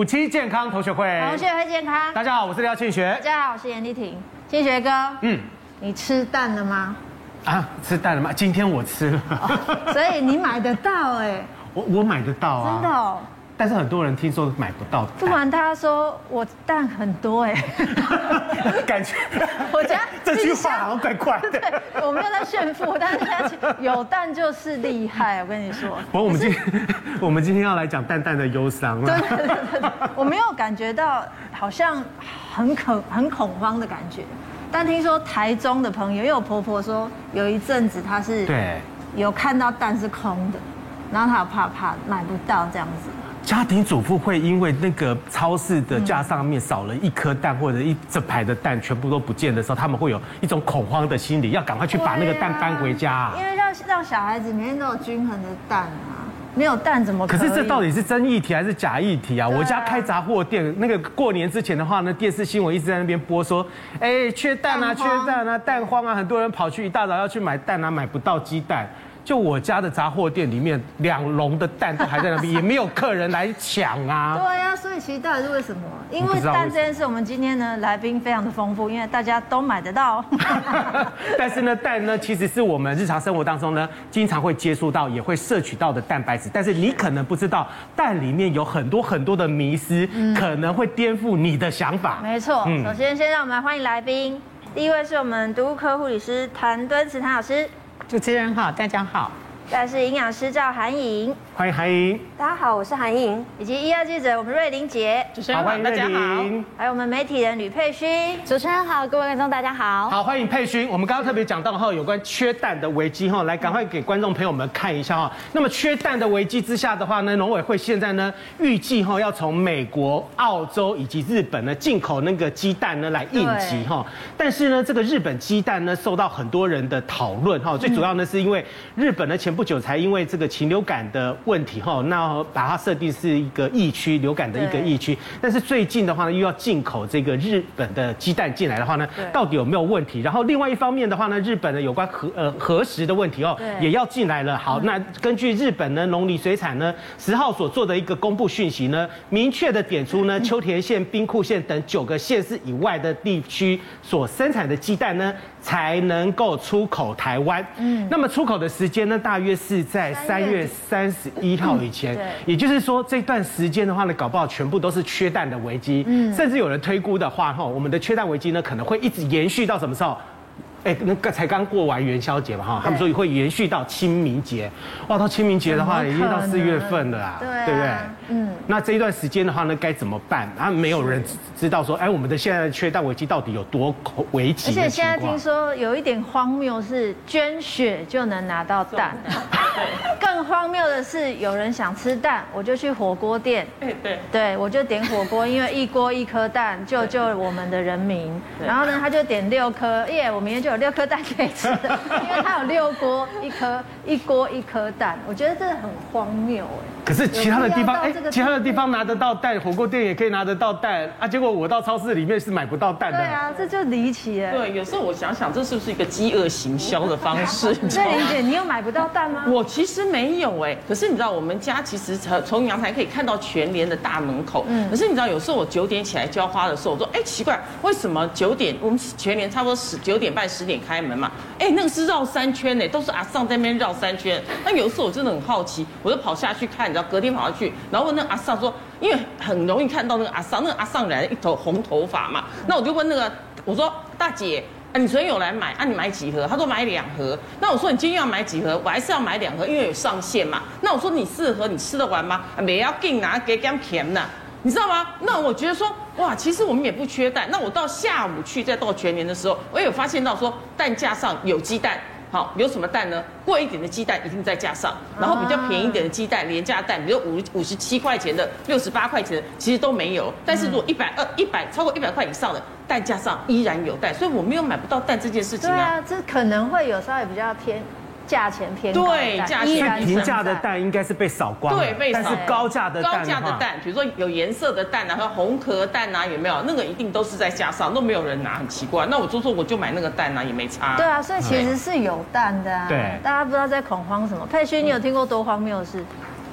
夫妻健康同学会，同学会健康。大家好，我是廖庆学。大家好，我是严丽婷。庆学哥，嗯，你吃蛋了吗？啊，吃蛋了吗？今天我吃了。哦，所以你买得到哎？我我买得到啊，真的哦。但是很多人听说买不到。不瞒大家说我蛋很多哎，感觉 我家 这句话好像怪怪的。对，我没有在炫富，但是有蛋就是厉害，我跟你说。不过我们今天我们今天要来讲蛋蛋的忧伤。对对对对，我没有感觉到好像很恐很恐慌的感觉，但听说台中的朋友，因为我婆婆说有一阵子她是对有看到蛋是空的，然后她有怕怕买不到这样子。家庭主妇会因为那个超市的架上面少了一颗蛋，或者一整排的蛋全部都不见的时候，他们会有一种恐慌的心理，要赶快去把那个蛋搬回家。啊。因为让让小孩子每天都有均衡的蛋啊，没有蛋怎么可？可是这到底是真议题还是假议题啊？我家开杂货店，那个过年之前的话呢，电视新闻一直在那边播说，哎，缺蛋啊，缺蛋啊，蛋荒啊，很多人跑去一大早要去买蛋啊，买不到鸡蛋。就我家的杂货店里面，两笼的蛋都还在那边，也没有客人来抢啊。对呀、啊，所以其实到底是为什么？因为蛋这件事，我们今天呢来宾非常的丰富，因为大家都买得到。但是呢，蛋呢其实是我们日常生活当中呢经常会接触到，也会摄取到的蛋白质。但是你可能不知道，蛋里面有很多很多的迷思，可能会颠覆你的想法。没错，首先先让我们来欢迎来宾，第一位是我们毒物科护理师谭敦慈谭老师。主持人好，大家好。我是营养师赵涵颖，欢迎韩颖。大家好，我是韩颖。以及医药记者我们瑞玲姐，主持人好，大家好。还有我们媒体人吕佩勋，主持人好，各位观众大家好。好，欢迎佩勋。我们刚刚特别讲到哈，有关缺蛋的危机哈，来赶快给观众朋友们看一下哈。那么缺蛋的危机之下的话呢，农委会现在呢预计哈要从美国、澳洲以及日本呢进口那个鸡蛋呢来应急哈。但是呢，这个日本鸡蛋呢受到很多人的讨论哈，最主要呢是因为日本呢前不久才因为这个禽流感的问题哈，那把它设定是一个疫区，流感的一个疫区。但是最近的话呢，又要进口这个日本的鸡蛋进来的话呢，到底有没有问题？然后另外一方面的话呢，日本的有关核呃核实的问题哦，也要进来了。好，那根据日本呢农林水产呢十号所做的一个公布讯息呢，明确的点出呢 秋田县、兵库县等九个县市以外的地区所生产的鸡蛋呢，才能够出口台湾。嗯，那么出口的时间呢，大约是在三月三十一号以前。也就是说这段时间的话呢，搞不好全部都是缺蛋的危机。嗯，甚至有人推估的话，哈，我们的缺蛋危机呢，可能会一直延续到什么时候？哎，那个才刚过完元宵节嘛，哈，他们说会延续到清明节。哇，到清明节的话，已经到四月份了啊，对不对？嗯，那这一段时间的话呢，该怎么办？啊，没有人知道说，哎，我们的现在的缺蛋危机到底有多危急？而且现在听说有一点荒谬，是捐血就能拿到蛋。对，更荒谬的是，有人想吃蛋，我就去火锅店。对对，对我就点火锅，因为一锅一颗蛋，救救我们的人民。然后呢，他就点六颗，耶，我明天就有六颗蛋可以吃的，因为他有六锅一颗，一锅一颗蛋。我觉得这很荒谬哎。可是其他的地方，哎，其他的地方拿得到蛋，火锅店也可以拿得到蛋啊。结果我到超市里面是买不到蛋的。对啊，这就离奇哎。对，有时候我想想，这是不是一个饥饿行销的方式？对玲姐，你有买不到蛋吗？我其实没有哎。可是你知道，我们家其实从从阳台可以看到全联的大门口。嗯。可是你知道，有时候我九点起来浇花的时候，我说，哎，奇怪，为什么九点我们全联差不多十九点半十点开门嘛？哎，那个是绕三圈呢，都是阿上在那边绕三圈。那有时候我真的很好奇，我就跑下去看，你知道。隔天跑下去，然后问那个阿桑说，因为很容易看到那个阿桑，那个阿桑染了一头红头发嘛，那我就问那个，我说大姐，啊，你昨天有来买，啊，你买几盒？他说买两盒。那我说你今天要买几盒？我还是要买两盒，因为有上限嘛。那我说你四盒你吃得完吗？没要紧拿给点甜呐，你知道吗？那我觉得说，哇，其实我们也不缺蛋。那我到下午去再到全年的时候，我也有发现到说，蛋架上有鸡蛋。好，有什么蛋呢？贵一点的鸡蛋一定在架上，然后比较便宜一点的鸡蛋，廉价蛋，比如五五十七块钱的、六十八块钱的，其实都没有。但是如果一百二、一百超过一百块以上的蛋架上依然有蛋，所以我没有买不到蛋这件事情啊。对啊，这可能会有稍微比较偏。价钱偏高，对，价钱平价的蛋应该是被扫光了，对，被扫。但是高价的蛋，高价的蛋，比如说有颜色的蛋啊，和红壳蛋啊，有没有？那个一定都是在架上，都没有人拿，很奇怪。那我就说我就买那个蛋啊，也没差。对啊，所以其实是有蛋的啊。对，大家不知道在恐慌什么。佩勋，你有听过多荒谬的事？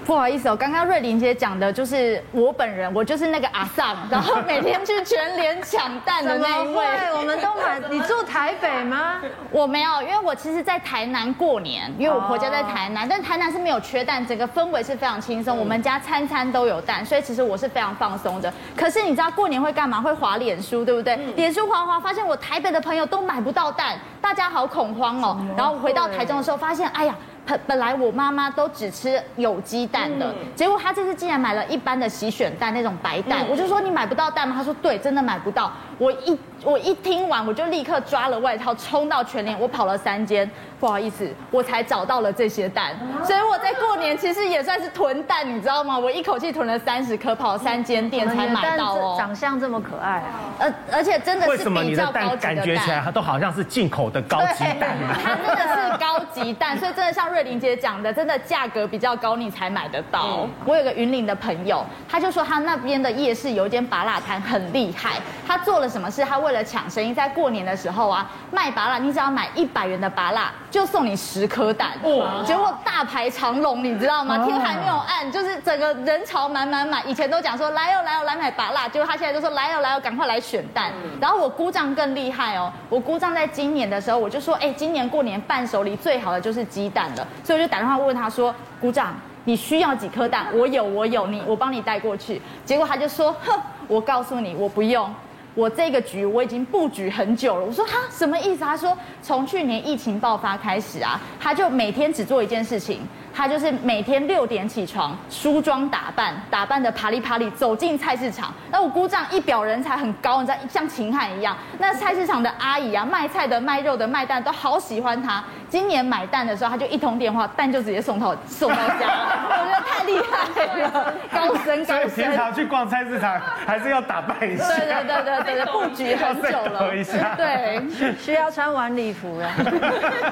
不好意思哦，刚刚瑞玲姐讲的就是我本人，我就是那个阿桑，然后每天去全联抢蛋的那一位。我们都买。你住台北吗？我没有，因为我其实，在台南过年，因为我婆家在台南，但台南是没有缺蛋，整个氛围是非常轻松，我们家餐餐都有蛋，所以其实我是非常放松的。可是你知道过年会干嘛？会滑脸书，对不对？脸书滑滑，发现我台北的朋友都买不到蛋，大家好恐慌哦。然后回到台中的时候，发现，哎呀。本本来我妈妈都只吃有机蛋的，结果她这次竟然买了一般的洗选蛋那种白蛋，我就说，你买不到蛋吗？她说对，真的买不到。我一我一听完，我就立刻抓了外套，冲到全联，我跑了三间，不好意思，我才找到了这些蛋。所以我在过年其实也算是囤蛋，你知道吗？我一口气囤了三十颗，跑了三间店才买到哦。长相这么可爱，而而且真的是为什么你的蛋感觉起来它都好像是进口的高级蛋？它真的是高级蛋，所以真的像瑞玲姐讲的，真的价格比较高，你才买得到。我有个云岭的朋友，他就说他那边的夜市有一间芭乐摊很厉害，他做了。什么事？他为了抢生意，在过年的时候啊，卖拔蜡，你只要买一百元的拔蜡，就送你十颗蛋。哇！结果大排长龙，你知道吗？天还没有暗，就是整个人潮满满满。以前都讲说来哦来哦来买拔蜡，结果他现在就说来哦来哦，赶快来选蛋。然后我姑丈更厉害哦，我姑丈在今年的时候，我就说，哎，今年过年伴手礼最好的就是鸡蛋了，所以我就打电话问他说，姑丈，你需要几颗蛋？我有我有，你我帮你带过去。结果他就说，哼，我告诉你，我不用。我这个局我已经布局很久了。我说他，什么意思？他说从去年疫情爆发开始啊，他就每天只做一件事情。他就是每天六点起床，梳妆打扮，打扮的啪里啪里走进菜市场。那我姑丈一表人才很高，你知道，像秦汉一样。那菜市场的阿姨啊，卖菜的、卖肉的、卖蛋都好喜欢他。今年买蛋的时候，他就一通电话，蛋就直接送到送到家。我觉得太厉害了，高深高深。平常去逛菜市场还是要打扮一下。对对对对对对，布局很久了。一下。对，需要穿晚礼服了。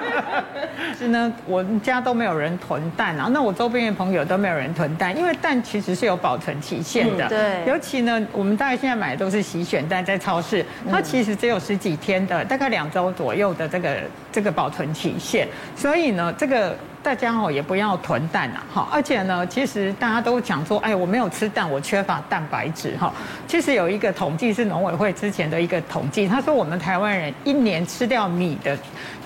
是呢，我们家都没有人囤。蛋啊，那我周边的朋友都没有人囤蛋，因为蛋其实是有保存期限的。对，尤其呢，我们大概现在买的都是洗选蛋，在超市，它其实只有十几天的，大概两周左右的这个这个保存期限，所以呢，这个。大家哦也不要囤蛋呐，哈，而且呢，其实大家都讲说，哎，我没有吃蛋，我缺乏蛋白质，哈。其实有一个统计是农委会之前的一个统计，他说我们台湾人一年吃掉米的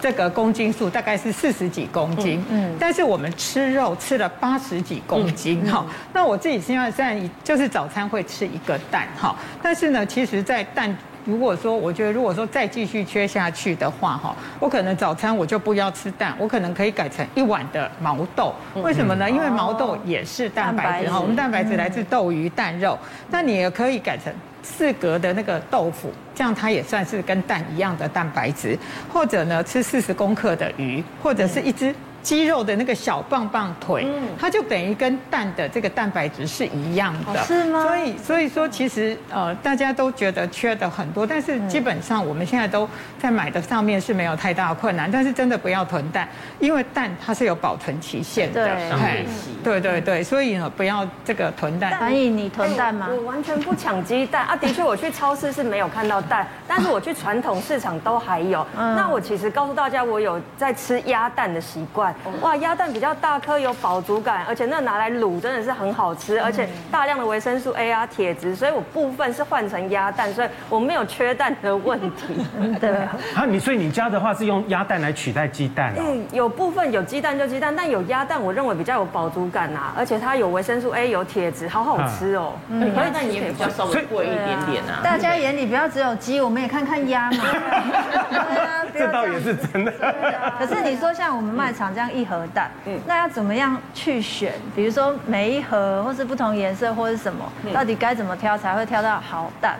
这个公斤数大概是四十几公斤，嗯，但是我们吃肉吃了八十几公斤，哈。那我自己现在在就是早餐会吃一个蛋，哈，但是呢，其实在蛋。如果说我觉得如果说再继续缺下去的话哈，我可能早餐我就不要吃蛋，我可能可以改成一碗的毛豆。为什么呢？因为毛豆也是蛋白质哈，我们蛋白质来自豆鱼蛋肉。那你也可以改成四格的那个豆腐，这样它也算是跟蛋一样的蛋白质。或者呢，吃四十公克的鱼，或者是一只。鸡肉的那个小棒棒腿，它就等于跟蛋的这个蛋白质是一样的，是吗？所以，所以说其实呃，大家都觉得缺的很多，但是基本上我们现在都在买的上面是没有太大的困难。但是真的不要囤蛋，因为蛋它是有保存期限的，对，对对对，所以呢，不要这个囤蛋。所以你囤蛋吗？我完全不抢鸡蛋啊！的确，我去超市是没有看到蛋，但是我去传统市场都还有。那我其实告诉大家，我有在吃鸭蛋的习惯。哇，鸭蛋比较大颗，有饱足感，而且那拿来卤真的是很好吃，而且大量的维生素 A 啊、铁质，所以我部分是换成鸭蛋，所以我没有缺蛋的问题。对啊，你所以你家的话是用鸭蛋来取代鸡蛋？嗯，有部分有鸡蛋就鸡蛋，但有鸭蛋，我认为比较有饱足感啊，而且它有维生素 A，有铁质，好好吃哦。嗯，鸭蛋也比较稍微贵一点点啊。大家眼里不要只有鸡，我们也看看鸭嘛。这倒也是真的。可是你说像我们卖场像一盒。蛋，嗯，那要怎么样去选？比如说每一盒，或是不同颜色，或是什么，到底该怎么挑才会挑到好蛋？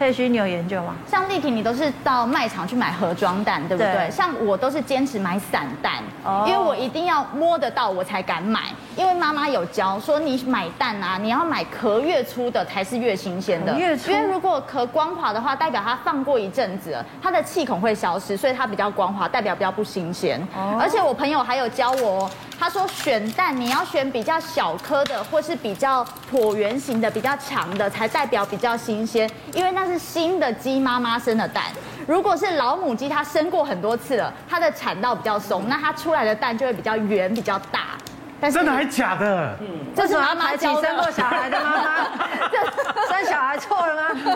佩勋，你有研究吗？像丽婷，你都是到卖场去买盒装蛋，对不对？对，像我都是坚持买散蛋，哦，因为我一定要摸得到我才敢买。因为妈妈有教说，你买蛋啊，你要买壳越粗的才是越新鲜的。越粗，因为如果壳光滑的话，代表它放过一阵子了，它的气孔会消失，所以它比较光滑，代表比较不新鲜。哦，而且我朋友还有教我，他说选蛋你要选比较小颗的，或是比较椭圆形的、比较长的，才代表比较新鲜，因为那。是新的鸡妈妈生的蛋，如果是老母鸡，它生过很多次了，它的产道比较松，那它出来的蛋就会比较圆、比较大。但是真的还假的？嗯，这是妈妈教生过小孩的妈妈，生小孩错了吗？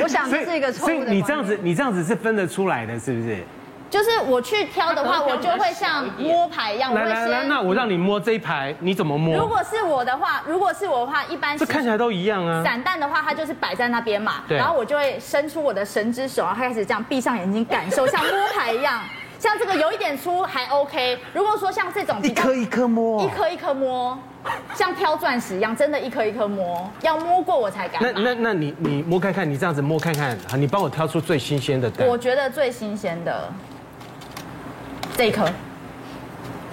我想这是一个错误。所以你这样子，你这样子是分得出来的，是不是？就是我去挑的话，我就会像摸牌一样。来来来，那我让你摸这一排，你怎么摸？如果是我的话，如果是我的话，一般这看起来都一样啊。散弹的话，它就是摆在那边嘛。对。然后我就会伸出我的神之手，然后开始这样闭上眼睛，感受像摸牌一样。像这个有一点粗还 OK。如果说像这种一颗一颗摸，一颗一颗摸，像挑钻石一样，真的一颗一颗摸，要摸过我才敢。那那那你你摸看看，你这样子摸看看，好，你帮我挑出最新鲜的蛋。我觉得最新鲜的。这一颗，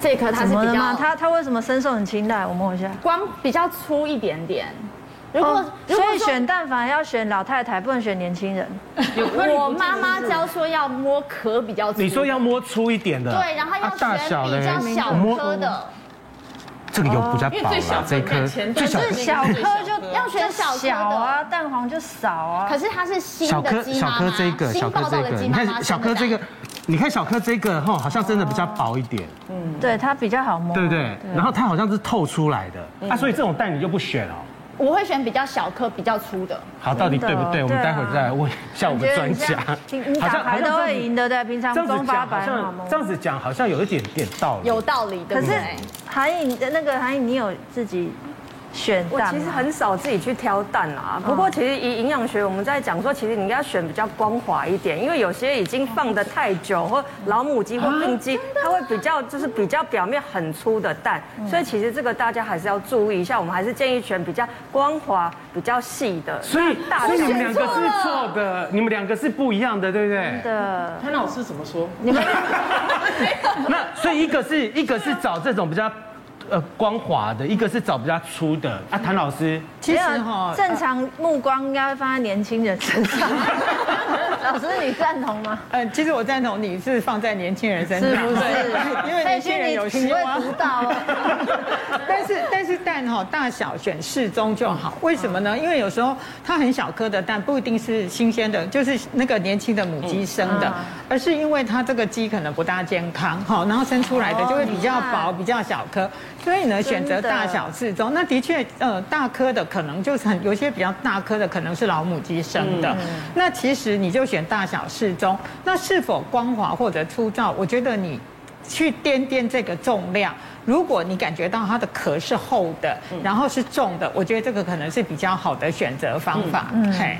这一颗它是比较，它它为什么深受很青睐？我摸一下，光比较粗一点点。如果、哦、所以选蛋反而要选老太太，不能选年轻人。我妈妈教说要摸壳比较粗。你说要摸粗一点的。对，然后要选比较小颗的。这个有比较薄啊，这颗最小小颗就要选小小啊，蛋黄就少啊。可是它是新的鸡妈妈，小颗这个，小颗这个，你看小颗这个。你看小颗这个哈，好像真的比较薄一点，嗯，对，它比较好摸，对不对？然后它好像是透出来的，啊，所以这种蛋你就不选哦。我会选比较小颗、比较粗的。好，到底对不对？我们待会儿再来问一下我们专家。好像牌都会赢的，对，平常中发白好这样子讲好像有一点点道理。有道理？可是韩颖的那个韩颖，你有自己。选蛋，我其实很少自己去挑蛋啊。不过其实以营养学，我们在讲说，其实你应该选比较光滑一点，因为有些已经放得太久，或老母鸡或病鸡，它会比较就是比较表面很粗的蛋。所以其实这个大家还是要注意一下。我们还是建议选比较光滑、比较细的。所以，所以你们两个是错的，你们两个是不一样的，对不对？的。潘老师怎么说？你 们那所以一个是一个是找这种比较。呃，光滑的，一个是找比较粗的啊。谭老师，其实哈，正常目光应该会放在年轻人身上。老师，你赞同吗？嗯，其实我赞同你是放在年轻人身上，是不是？因为年轻人有希望。但是但是蛋哈大小选适中就好。为什么呢？因为有时候它很小颗的蛋不一定是新鲜的，就是那个年轻的母鸡生的，而是因为它这个鸡可能不大健康哈，然后生出来的就会比较薄、比较小颗。所以呢，选择大小适中。那的确，呃，大颗的可能就是很有些比较大颗的，可能是老母鸡生的。那其实你就选大小适中。那是否光滑或者粗糙？我觉得你去掂掂这个重量。如果你感觉到它的壳是厚的，然后是重的，我觉得这个可能是比较好的选择方法。嗯，嘿。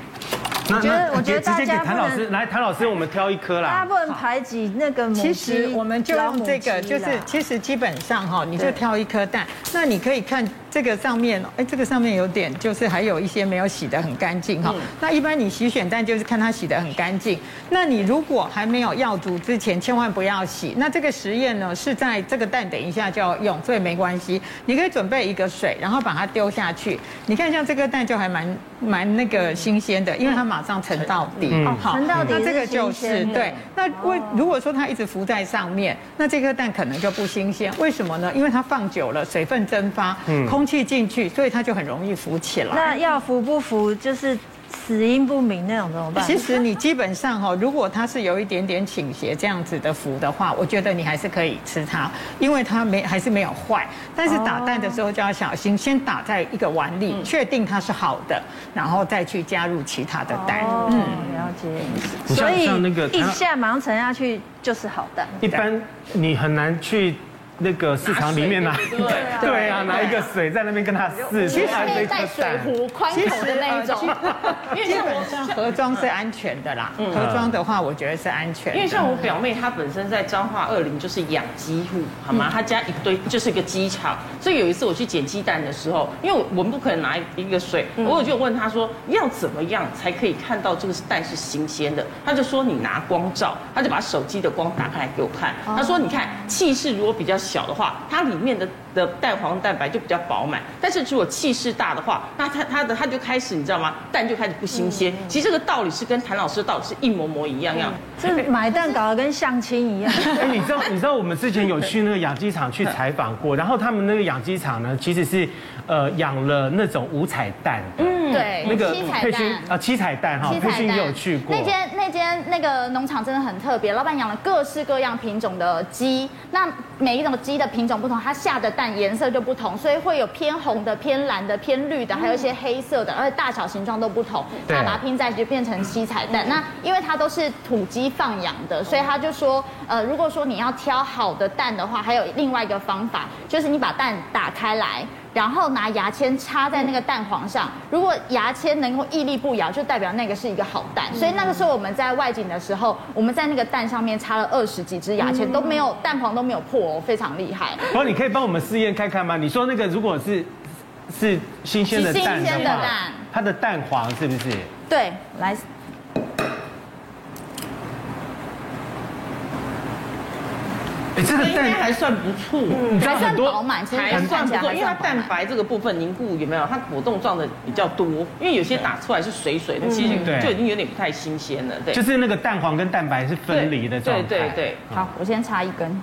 我觉得，我觉得大家谭老师来，谭老师，我们挑一颗啦。大家不能排挤那个母鸡。其实我们就用这个，就是其实基本上哈，你就挑一颗蛋。那你可以看这个上面，哎，这个上面有点，就是还有一些没有洗的很干净哈。那一般你洗选蛋就是看它洗的很干净。那你如果还没有药煮之前，千万不要洗。那这个实验呢是在这个蛋等一下就要用，所以没关系。你可以准备一个水，然后把它丢下去。你看像这个蛋就还蛮蛮那个新鲜的，因为它马。马上沉到底，好，沉到底，那这个就是对。那为如果说它一直浮在上面，那这颗蛋可能就不新鲜。为什么呢？因为它放久了，水分蒸发，空气进去，所以它就很容易浮起来。那要浮不浮，就是。死因不明那种怎么办？其实你基本上哈，如果它是有一点点倾斜这样子的浮的话，我觉得你还是可以吃它，因为它没还是没有坏。但是打蛋的时候就要小心，先打在一个碗里，确定它是好的，然后再去加入其他的蛋。嗯，了解。所以一下马上沉下去就是好蛋。一般你很难去。那个市场里面拿，对啊，拿一个水在那边跟他试，其实可以带水壶宽口的那一种，因为基本上盒装是安全的啦。盒装的话，我觉得是安全。因为像我表妹，她本身在彰化二林就是养鸡户，好吗？她家一堆就是一个鸡场，所以有一次我去捡鸡蛋的时候，因为我们不可能拿一个水，我就问她说要怎么样才可以看到这个蛋是新鲜的？她就说你拿光照，她就把手机的光打开来给我看，她说你看气势如果比较。小的话，它里面的的蛋黄蛋白就比较饱满，但是如果气势大的话，那它它的它就开始你知道吗？蛋就开始不新鲜。嗯、其实这个道理是跟谭老师的道理是一模模一样样。这、嗯、买蛋搞得跟相亲一样。哎，你知道你知道我们之前有去那个养鸡场去采访过，然后他们那个养鸡场呢，其实是呃养了那种五彩蛋。嗯，对，那个佩勋啊七彩蛋哈，佩勋也有去过。那间那间那个农场真的很特别，老板养了各式各样品种的鸡，那每一种鸡的品种不同，它下的蛋颜色就不同，所以会有偏红的、偏蓝的、偏绿的，还有一些黑色的，而且大小形状都不同，那把它拼在一起就变成七彩蛋。那因为它都是土鸡放养的，所以他就说，呃，如果说你要挑好的蛋的话，还有另外一个方法，就是你把蛋打开来。然后拿牙签插在那个蛋黄上，如果牙签能够屹立不摇，就代表那个是一个好蛋。所以那个时候我们在外景的时候，我们在那个蛋上面插了二十几只牙签，都没有蛋黄都没有破哦，非常厉害。不过你可以帮我们试验看看吗？你说那个如果是是新鲜的蛋的话，它的蛋黄是不是？对，来。哎，这个蛋还算不错，嗯，还算饱满，其实还算不错，因为它蛋白这个部分凝固有没有？它果冻状的比较多，因为有些打出来是水水的，其实就已经有点不太新鲜了。对，就是那个蛋黄跟蛋白是分离的状态。对对对，好，我先插一根。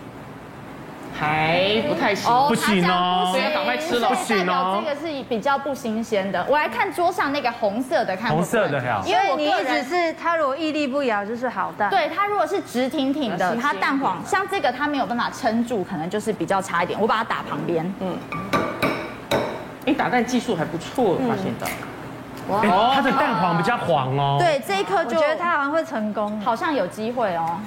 还不太行，不行哦，不要赶快吃了，不行哦。这个是比较不新鲜的。我来看桌上那个红色的，看红色的好。因为你一直是它如果屹立不摇就是好蛋。对，它如果是直挺挺的，它蛋黄像这个它没有办法撑住，可能就是比较差一点。我把它打旁边。嗯。你打蛋技术还不错，我发现到。哇，它的蛋黄比较黄哦。对，这一颗就觉得它好像会成功，好像有机会哦。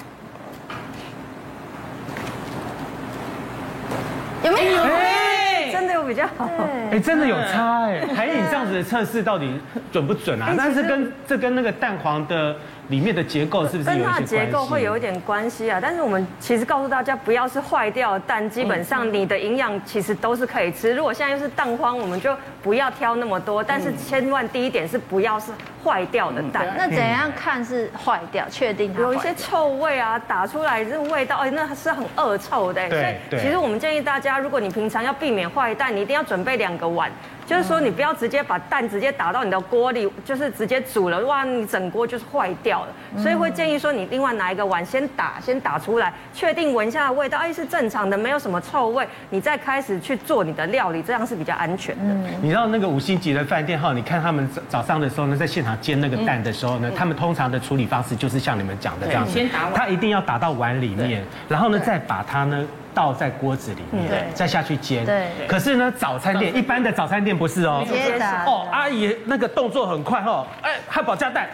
有没有？哎，真的有比较好。哎，真的有差哎。海你这样子的测试到底准不准啊？但是跟这跟那个蛋黄的。里面的结构是不是跟它的结构会有一点关系啊？但是我们其实告诉大家，不要是坏掉的蛋，基本上你的营养其实都是可以吃。如果现在又是蛋荒，我们就不要挑那么多。但是千万第一点是不要是坏掉的蛋。那怎样看是坏掉？确定它有一些臭味啊，打出来这个味道，哎，那是很恶臭的。所以其实我们建议大家，如果你平常要避免坏蛋，你一定要准备两个碗。就是说，你不要直接把蛋直接打到你的锅里，就是直接煮了，哇，你整锅就是坏掉了。所以会建议说，你另外拿一个碗先打，先打出来，确定闻一下的味道，哎，是正常的，没有什么臭味，你再开始去做你的料理，这样是比较安全的。你知道那个五星级的饭店哈，你看他们早早上的时候呢，在现场煎那个蛋的时候呢，他们通常的处理方式就是像你们讲的这样子，先打碗，他一定要打到碗里面，然后呢再把它呢。倒在锅子里面，再下去煎。对。可是呢，早餐店一般的早餐店不是哦。直接打。哦，阿姨那个动作很快哦，哎，汉堡加蛋，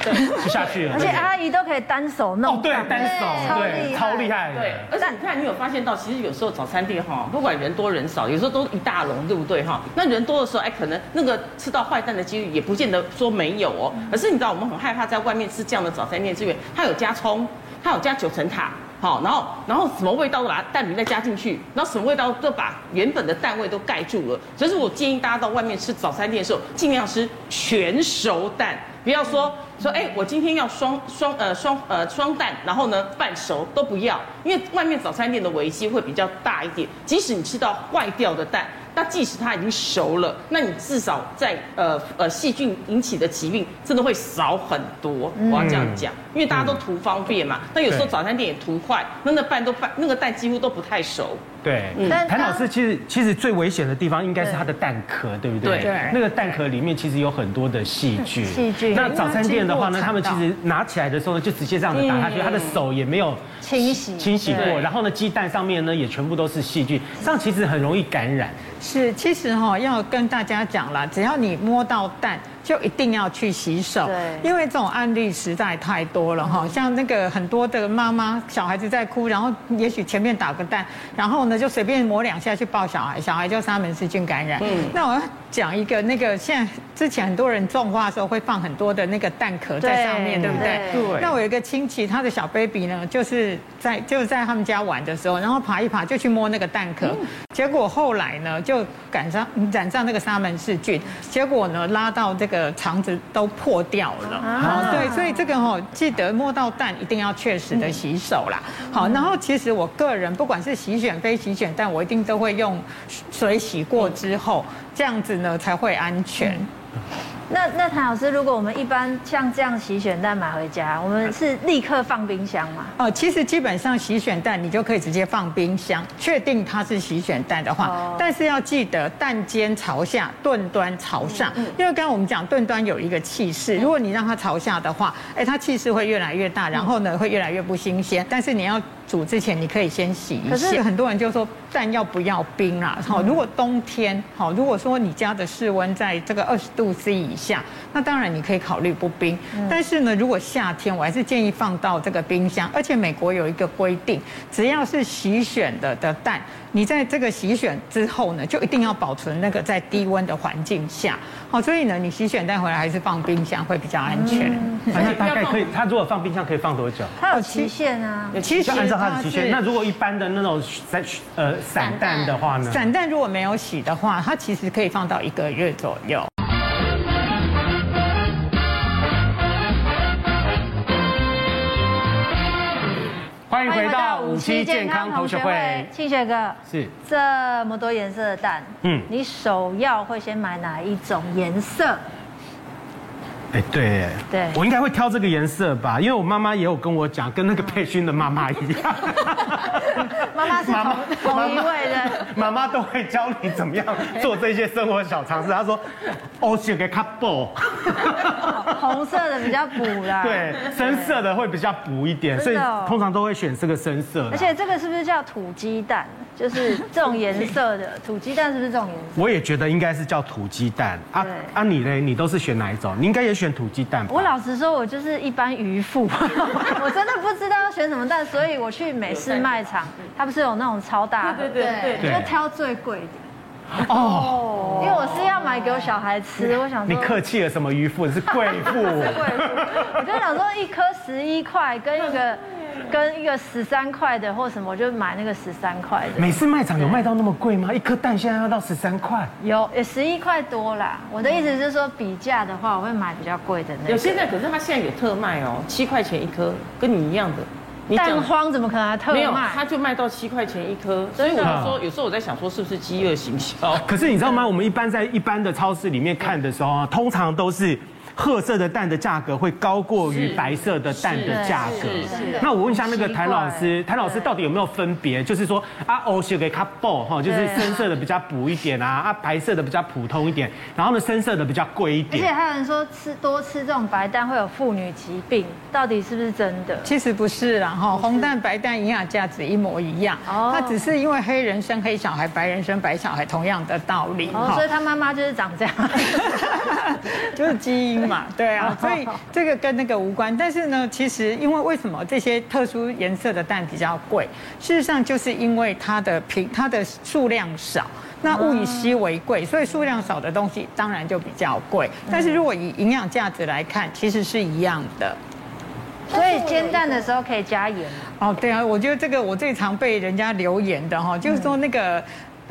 对，就下去了。而且阿姨都可以单手弄。哦，对，单手，对，超厉害。对。而且你看，你有发现到，其实有时候早餐店哈，不管人多人少，有时候都一大笼，对不对哈？那人多的时候，哎，可能那个吃到坏蛋的几率也不见得说没有哦。可是你知道，我们很害怕在外面吃这样的早餐店资源，它有加葱，它有加九层塔。好，然后然后什么味道都把蛋饼再加进去，然后什么味道都把原本的蛋味都盖住了。所以说我建议大家到外面吃早餐店的时候，尽量吃全熟蛋，不要说说哎，我今天要双双呃双呃双蛋，然后呢半熟都不要，因为外面早餐店的危机会比较大一点。即使你吃到坏掉的蛋。那即使它已经熟了，那你至少在呃呃细菌引起的疾病真的会少很多。我要这样讲，因为大家都图方便嘛。那有时候早餐店也图快，那那蛋都半那个蛋几乎都不太熟。对，谭老师其实其实最危险的地方应该是它的蛋壳，对不对？对。那个蛋壳里面其实有很多的细菌。细菌。那早餐店的话呢，他们其实拿起来的时候呢，就直接这样子打下去，他的手也没有清洗清洗过，然后呢，鸡蛋上面呢也全部都是细菌，这样其实很容易感染。是，其实哈要跟大家讲了，只要你摸到蛋。就一定要去洗手，对，因为这种案例实在太多了哈。像那个很多的妈妈，小孩子在哭，然后也许前面打个蛋，然后呢就随便抹两下去抱小孩，小孩就沙门氏菌感染。嗯，那我要讲一个那个，现在之前很多人种花的时候会放很多的那个蛋壳在上面，对，对不对？对。那我有一个亲戚，他的小 baby 呢，就是在就是在他们家玩的时候，然后爬一爬就去摸那个蛋壳，嗯、结果后来呢就染上染上那个沙门氏菌，结果呢拉到这个。的肠子都破掉了，啊，对，所以这个哦，记得摸到蛋一定要确实的洗手啦。好，然后其实我个人不管是洗选非洗选蛋，我一定都会用水洗过之后，这样子呢才会安全。那那谭老师，如果我们一般像这样洗选蛋买回家，我们是立刻放冰箱吗？哦，其实基本上洗选蛋你就可以直接放冰箱，确定它是洗选蛋的话，哦、但是要记得蛋尖朝下，炖端朝上，嗯嗯、因为刚刚我们讲炖端有一个气势，如果你让它朝下的话，哎，它气势会越来越大，然后呢会越来越不新鲜。但是你要煮之前，你可以先洗一下。可是很多人就说蛋要不要冰啊？好，如果冬天好，如果说你家的室温在这个二十度 C 以下，那当然你可以考虑不冰。但是呢，如果夏天，我还是建议放到这个冰箱。而且美国有一个规定，只要是洗选的的蛋，你在这个洗选之后呢，就一定要保存那个在低温的环境下。好，所以呢，你洗选带回来还是放冰箱会比较安全。反正大概可以，它如果放冰箱可以放多久？它有期限啊，其实按照它的期限。那如果一般的那种散呃散蛋的话呢？散蛋如果没有洗的话，它其实可以放到一个月左右。到五期健康同学会，庆学哥是这么多颜色的蛋，嗯，你首要会先买哪一种颜色？哎，对，对，我应该会挑这个颜色吧，因为我妈妈也有跟我讲，跟那个佩勋的妈妈一样。妈妈是同同一位的，妈妈都会教你怎么样做这些生活小常识。她说，哦，选个卡布，红色的比较补啦，对，深色的会比较补一点，所以通常都会选这个深色。而且这个是不是叫土鸡蛋？就是这种颜色的 土鸡蛋，是不是这种颜色？我也觉得应该是叫土鸡蛋啊。啊，你嘞？你都是选哪一种？你应该也选土鸡蛋吧？我老实说，我就是一般渔夫，我真的不知道要选什么蛋，所以我去美式卖场，它不是有那种超大对对对对，就挑最贵的。哦，因为我是要买给我小孩吃，我想说。你客气了，什么渔夫？你是贵妇。贵妇。我就想说，一颗十一块跟一个。跟一个十三块的或什么，我就买那个十三块的。每次卖场有卖到那么贵吗？一颗蛋现在要到十三块？有，也十一块多啦。我的意思是说，比价的话，我会买比较贵的那个。有现在，可是它现在有特卖哦，七块钱一颗，跟你一样的。蛋荒怎么可能还特卖？没有，它就卖到七块钱一颗。所以我就说，有时候我在想，说是不是饥饿行销？可是你知道吗？我们一般在一般的超市里面看的时候啊，通常都是。褐色的蛋的价格会高过于白色的蛋的价格。那我问一下那个谭老师，谭老师到底有没有分别？就是说啊，欧写给卡布哈，就是深色的比较补一点啊，啊白色的比较普通一点，然后呢深色的比较贵一点。而且还有人说吃多吃这种白蛋会有妇女疾病，到底是不是真的？其实不是啦哈，红蛋白蛋营养价值一模一样，它只是因为黑人生黑小孩，白人生白小孩，同样的道理。哦，所以他妈妈就是长这样，就是基因。嘛，对啊，所以这个跟那个无关。但是呢，其实因为为什么这些特殊颜色的蛋比较贵？事实上就是因为它的品，它的数量少，那物以稀为贵，所以数量少的东西当然就比较贵。但是如果以营养价值来看，其实是一样的。所以煎蛋的时候可以加盐。哦，对啊，我觉得这个我最常被人家留言的哈，就是说那个。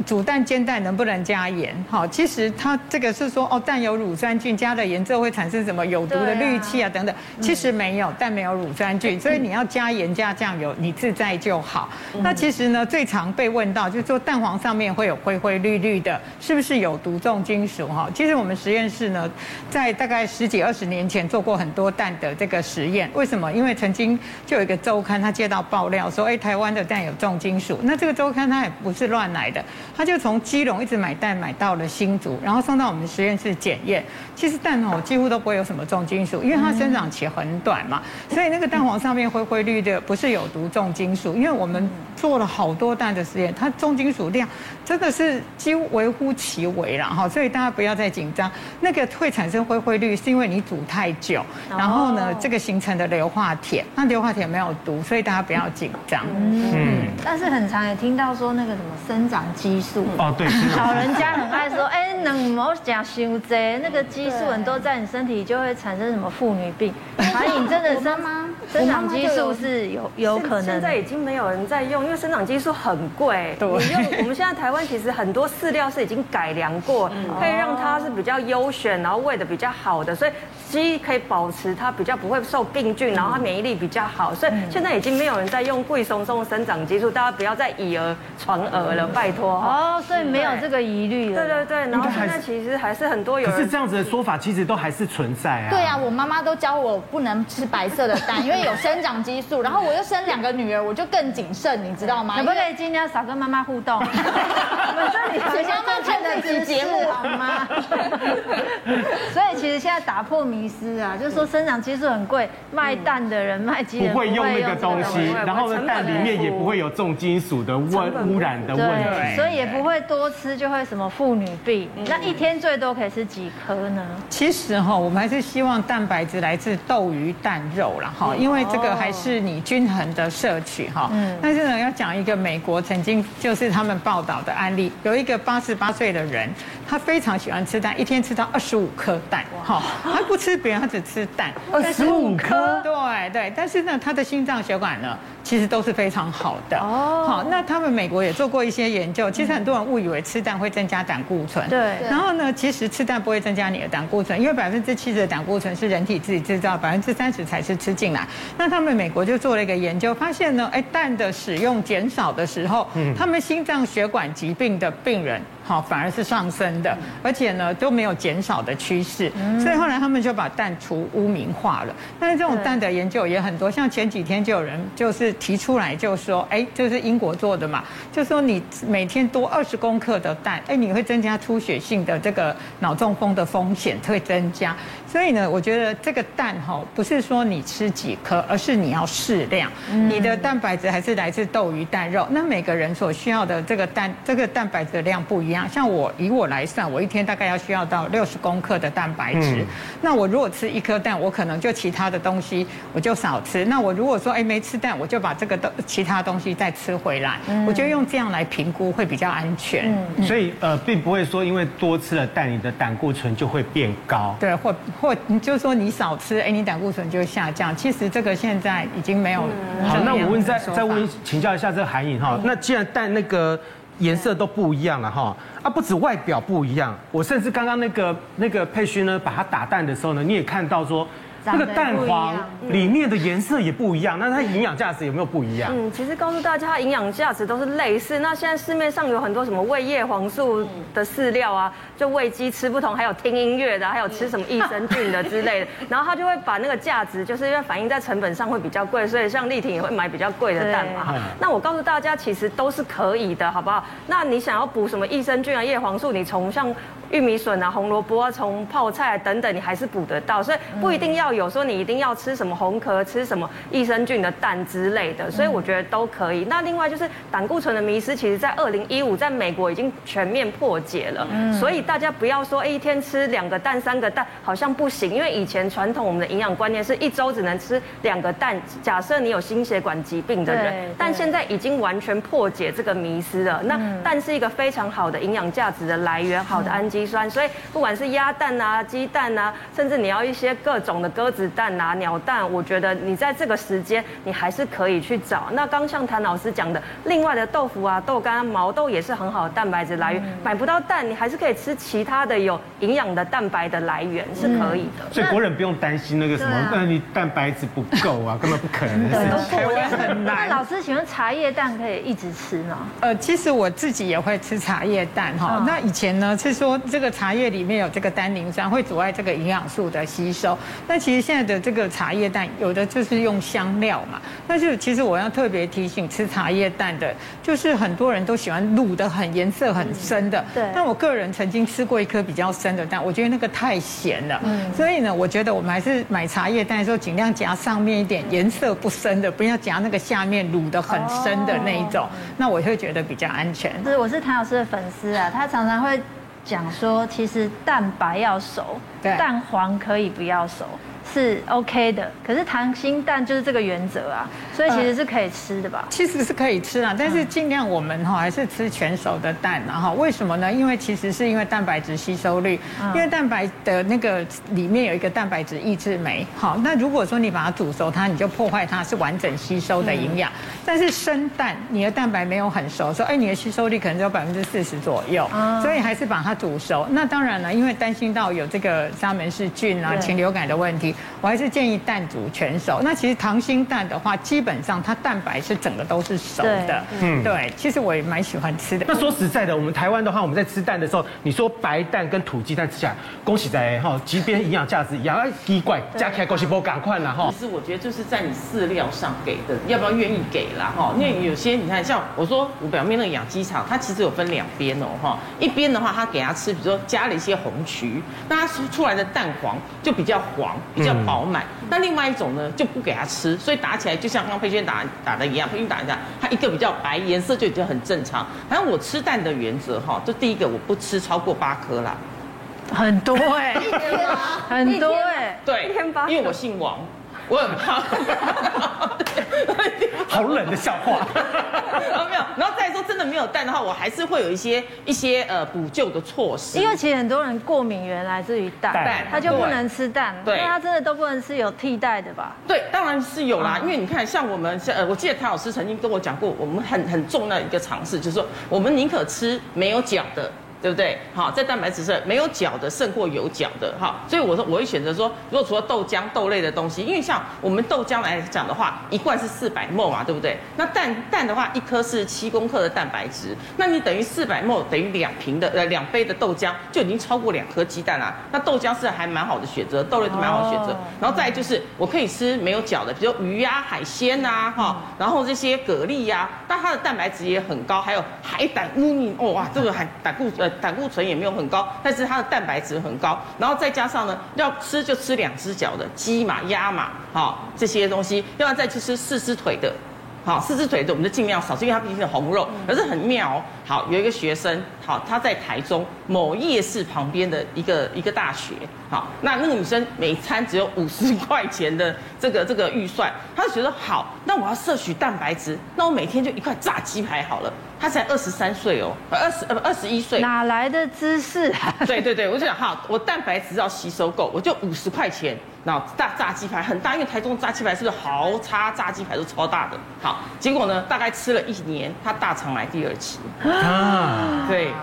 煮蛋煎蛋能不能加盐？好，其实它这个是说哦，蛋有乳酸菌，加了盐之后会产生什么有毒的氯气啊等等。其实没有，蛋没有乳酸菌，所以你要加盐加酱油，你自在就好。那其实呢，最常被问到就是说蛋黄上面会有灰灰绿绿的，是不是有毒重金属？哈，其实我们实验室呢，在大概十几二十年前做过很多蛋的这个实验。为什么？因为曾经就有一个周刊，他接到爆料说，哎，台湾的蛋有重金属。那这个周刊它也不是乱来的。他就从基隆一直买蛋买到了新竹，然后送到我们实验室检验。其实蛋哦几乎都不会有什么重金属，因为它生长期很短嘛，所以那个蛋黄上面灰灰绿的不是有毒重金属。因为我们做了好多蛋的实验，它重金属量真的是几乎微乎其微了哈，所以大家不要再紧张。那个会产生灰灰绿是因为你煮太久，然后呢这个形成的硫化铁，那硫化铁没有毒，所以大家不要紧张。嗯，但是很常也听到说那个什么生长激素。哦，对，老人家很爱说，哎，能不讲伤济，那个激素很多在你身体就会产生什么妇女病。韩颖真的生吗？生长激素是有有可能。现在已经没有人在用，因为生长激素很贵。对。你用我们现在台湾其实很多饲料是已经改良过，可以让它是比较优选，然后喂的比较好的，所以鸡可以保持它比较不会受病菌，然后它免疫力比较好。所以现在已经没有人在用贵松松生长激素，大家不要再以讹传讹了，拜托。哦，所以没有这个疑虑了。对对对，然后现在其实还是很多有。可是这样子的说法其实都还是存在啊。对啊，我妈妈都教我不能吃白色的蛋，因为有生长激素。然后我又生两个女儿，我就更谨慎，你知道吗？可不可以今天少跟妈妈互动？我说你妈妈看这期节目好吗？所以其实现在打破迷思啊，就是说生长激素很贵，卖蛋的人卖鸡人不会用那个东西，然后呢，蛋里面也不会有重金属的问污染的问题，所以也不会多吃就会什么妇女病。那一天最多可以吃几颗呢？其实哈，我们还是希望蛋白质来自豆、鱼、蛋、肉了哈，因为这个还是你均衡的摄取哈。嗯。但是呢，要讲一个美国曾经就是他们报道的案例，有一个八十八岁的人，他非常喜欢吃蛋，一天吃到二十五颗蛋，哈，他不吃别人，他只吃蛋，二十五颗，对对。但是呢，他的心脏血管呢，其实都是非常好的。哦。好，那他们美国也做过一些研究，其实很多人误以为吃蛋会增加胆固醇，对。然后呢，其实吃蛋不会增加你的胆固醇，因为百分之七十的胆固醇是人体自己制造，百分之三十才是吃进来。那他们美国就做了一个研究，发现呢，哎，蛋的使用减少的时候，嗯，他们心脏血管疾病的病人。好，反而是上升的，而且呢都没有减少的趋势，所以后来他们就把蛋除污名化了。但是这种蛋的研究也很多，像前几天就有人就是提出来就说，哎，这是英国做的嘛，就说你每天多二十公克的蛋，哎，你会增加出血性的这个脑中风的风险会增加。所以呢，我觉得这个蛋哈不是说你吃几颗，而是你要适量。你的蛋白质还是来自豆、鱼、蛋、肉，那每个人所需要的这个蛋这个蛋白质的量不一样。像我以我来算，我一天大概要需要到六十公克的蛋白质。那我如果吃一颗蛋，我可能就其他的东西我就少吃。那我如果说哎没吃蛋，我就把这个东其他东西再吃回来。我觉得用这样来评估会比较安全。所以呃，并不会说因为多吃了蛋，你的胆固醇就会变高。对，或或你就说你少吃，哎，你胆固醇就下降。其实这个现在已经没有。好，那我问再再问请教一下这个韩颖哈，那既然蛋那个。颜色都不一样了哈，啊，不止外表不一样，我甚至刚刚那个那个佩勋呢，把它打蛋的时候呢，你也看到说。那个蛋黄里面的颜色也不一样，那它营养价值有没有不一样？嗯，其实告诉大家，它营养价值都是类似。那现在市面上有很多什么喂叶黄素的饲料啊，就喂鸡吃不同，还有听音乐的，还有吃什么益生菌的之类的。然后它就会把那个价值，就是因为反映在成本上会比较贵，所以像丽婷也会买比较贵的蛋嘛。那我告诉大家，其实都是可以的，好不好？那你想要补什么益生菌啊、叶黄素，你从像。玉米笋啊、红萝卜啊、从泡菜等等，你还是补得到，所以不一定要有说你一定要吃什么红壳、吃什么益生菌的蛋之类的，所以我觉得都可以。那另外就是胆固醇的迷失，其实在二零一五在美国已经全面破解了，所以大家不要说一天吃两个蛋、三个蛋好像不行，因为以前传统我们的营养观念是一周只能吃两个蛋。假设你有心血管疾病的人，但现在已经完全破解这个迷失了。那蛋是一个非常好的营养价值的来源，好的氨基酸。所以不管是鸭蛋啊、鸡蛋啊，甚至你要一些各种的鸽子蛋啊、鸟蛋，我觉得你在这个时间你还是可以去找。那刚像谭老师讲的，另外的豆腐啊、豆干、毛豆也是很好的蛋白质来源。买不到蛋，你还是可以吃其他的有营养的蛋白的来源是可以的。所以国人不用担心那个什么，那你蛋白质不够啊，根本不可能的事情。那老师请问茶叶蛋可以一直吃吗？呃，其实我自己也会吃茶叶蛋哈。那以前呢是说。这个茶叶里面有这个单宁酸，会阻碍这个营养素的吸收。那其实现在的这个茶叶蛋，有的就是用香料嘛。但是其实我要特别提醒吃茶叶蛋的，就是很多人都喜欢卤的很颜色很深的。对。但我个人曾经吃过一颗比较深的蛋，我觉得那个太咸了。嗯。所以呢，我觉得我们还是买茶叶蛋的时候，尽量夹上面一点颜色不深的，不要夹那个下面卤的很深的那一种。那我会觉得比较安全。是，我是谭老师的粉丝啊，他常常会。讲说，其实蛋白要熟，蛋黄可以不要熟，是 OK 的，可是溏心蛋就是这个原则啊，所以其实是可以吃的吧？其实是可以吃啊，但是尽量我们哈还是吃全熟的蛋，然后为什么呢？因为其实是因为蛋白质吸收率，因为蛋白的那个里面有一个蛋白质抑制酶，好，那如果说你把它煮熟它，你就破坏它是完整吸收的营养，但是生蛋你的蛋白没有很熟，说哎你的吸收率可能只有百分之四十左右，所以还是把它煮熟。那当然了，因为担心到有这个沙门氏菌啊、禽流感的问题。我还是建议蛋煮全熟。那其实溏心蛋的话，基本上它蛋白是整个都是熟的。嗯，对，其实我也蛮喜欢吃的。那说实在的，我们台湾的话，我们在吃蛋的时候，你说白蛋跟土鸡蛋吃起来，恭喜在哈，即便营养价值一样，奇怪，加起来恭喜不赶快了哈。其实我觉得就是在你饲料上给的，要不要愿意给啦哈？因为有些你看，像我说我表面那个养鸡场，它其实有分两边哦哈。一边的话，它给它吃，比如说加了一些红曲，那它出来的蛋黄就比较黄，比较饱满。那另外一种呢，就不给他吃，所以打起来就像刚刚佩轩打打的一样，佩娟打一下，它一个比较白，颜色就已经很正常。反正我吃蛋的原则哈，就第一个我不吃超过八颗啦，很多哎，很多 哎，对，因为我姓王。我很怕，好冷的笑话。没有，然后再说真的没有蛋的话，我还是会有一些一些呃补救的措施。因为其实很多人过敏源来自于蛋，蛋他就不能吃蛋。对，那他真的都不能吃有替代的吧？对，当然是有啦。因为你看，像我们像呃，我记得谭老师曾经跟我讲过，我们很很重要的一个尝试，就是说我们宁可吃没有脚的。对不对？好，在蛋白质是没有角的胜过有角的，哈，所以我说我会选择说，如果除了豆浆、豆类的东西，因为像我们豆浆来讲的话，一罐是四百 ml 嘛，对不对？那蛋蛋的话，一颗是七公克的蛋白质，那你等于四百 ml 等于两瓶的呃两杯的豆浆就已经超过两颗鸡蛋啦。那豆浆是还蛮好的选择，豆类是蛮好的选择。然后再就是我可以吃没有角的，比如鱼呀、海鲜呐，哈，然后这些蛤蜊呀，但它的蛋白质也很高，还有海胆乌泥，哦哇，这个海胆固呃。胆固醇也没有很高，但是它的蛋白质很高，然后再加上呢，要吃就吃两只脚的鸡嘛、鸭嘛，好这些东西，要不然再去吃四只腿的，好四只腿的我们就尽量少吃，因为它毕竟是红肉，可是很妙哦。好，有一个学生，好他在台中某夜市旁边的一个一个大学，好那那个女生每餐只有五十块钱的这个这个预算，她就觉得好，那我要摄取蛋白质，那我每天就一块炸鸡排好了。他才二十三岁哦，二十呃不二十一岁，哪来的知识 啊？对对对，我就想哈，我蛋白质要吸收够，我就五十块钱，然后大炸鸡排很大，因为台中炸鸡排是不是豪差炸鸡排都超大的？好，结果呢，大概吃了一年，他大肠癌第二期啊，对，